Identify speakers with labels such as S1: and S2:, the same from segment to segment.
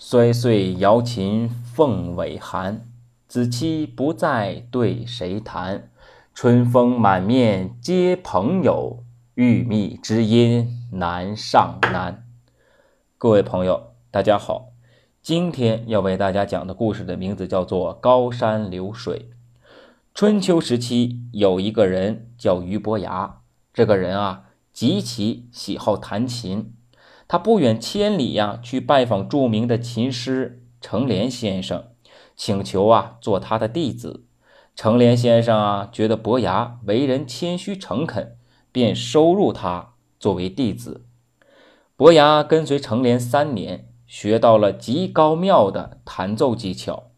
S1: 摔碎瑶琴凤尾寒，子期不再对谁弹？春风满面皆朋友，玉觅知音难上难。各位朋友，大家好，今天要为大家讲的故事的名字叫做《高山流水》。春秋时期有一个人叫俞伯牙，这个人啊极其喜好弹琴。他不远千里呀，去拜访著名的琴师程连先生，请求啊做他的弟子。程连先生啊觉得伯牙为人谦虚诚恳，便收入他作为弟子。伯牙跟随程连三年，学到了极高妙的弹奏技巧。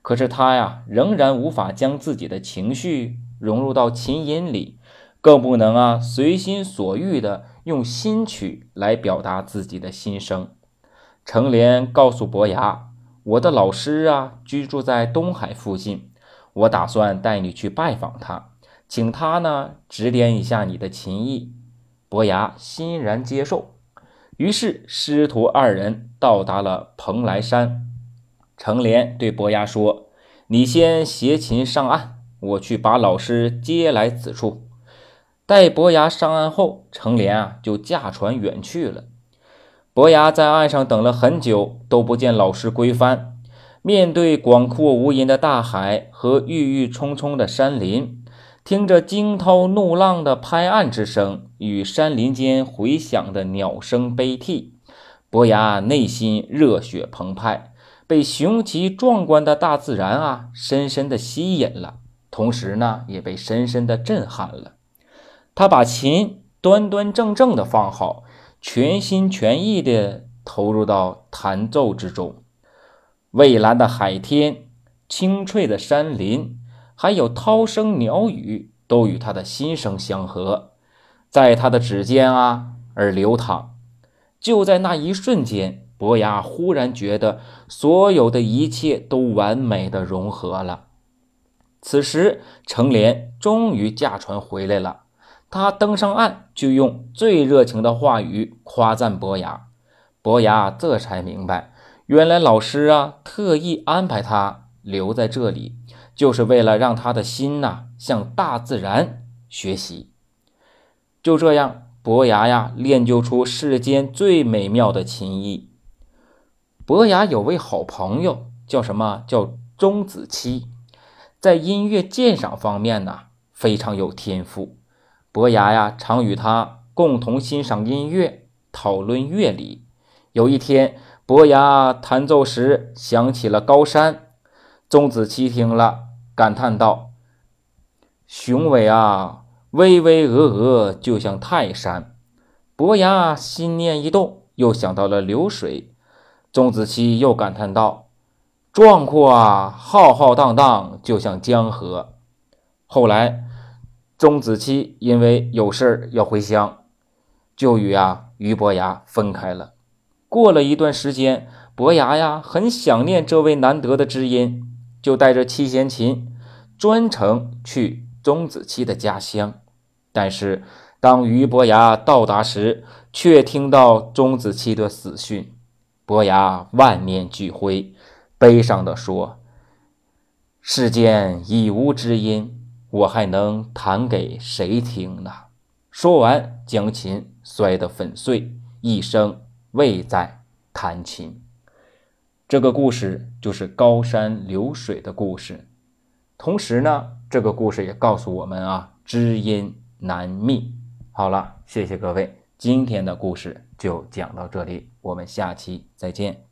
S1: 可是他呀，仍然无法将自己的情绪融入到琴音里，更不能啊随心所欲的。用新曲来表达自己的心声。程连告诉伯牙：“我的老师啊，居住在东海附近，我打算带你去拜访他，请他呢指点一下你的琴艺。”伯牙欣然接受。于是师徒二人到达了蓬莱山。程连对伯牙说：“你先携琴上岸，我去把老师接来此处。”待伯牙上岸后，程连啊就驾船远去了。伯牙在岸上等了很久，都不见老师归帆。面对广阔无垠的大海和郁郁葱葱的山林，听着惊涛怒浪的拍岸之声与山林间回响的鸟声悲啼，伯牙内心热血澎湃，被雄奇壮观的大自然啊深深的吸引了，同时呢也被深深的震撼了。他把琴端端正正的放好，全心全意的投入到弹奏之中。蔚蓝的海天、清脆的山林，还有涛声鸟语，都与他的心声相合，在他的指尖啊而流淌。就在那一瞬间，伯牙忽然觉得所有的一切都完美的融合了。此时，程连终于驾船回来了。他登上岸，就用最热情的话语夸赞伯牙。伯牙这才明白，原来老师啊特意安排他留在这里，就是为了让他的心呐向大自然学习。就这样，伯牙呀练就出世间最美妙的琴艺。伯牙有位好朋友，叫什么叫钟子期，在音乐鉴赏方面呢非常有天赋。伯牙呀，常与他共同欣赏音乐，讨论乐理。有一天，伯牙弹奏时想起了高山，钟子期听了，感叹道：“雄伟啊，巍巍峨峨，就像泰山。”伯牙心念一动，又想到了流水。钟子期又感叹道：“壮阔啊，浩浩荡荡，就像江河。”后来。钟子期因为有事要回乡，就与啊俞伯牙分开了。过了一段时间，伯牙呀很想念这位难得的知音，就带着七弦琴专程去钟子期的家乡。但是当俞伯牙到达时，却听到钟子期的死讯。伯牙万念俱灰，悲伤地说：“世间已无知音。”我还能弹给谁听呢？说完，将琴摔得粉碎，一生未再弹琴。这个故事就是高山流水的故事。同时呢，这个故事也告诉我们啊，知音难觅。好了，谢谢各位，今天的故事就讲到这里，我们下期再见。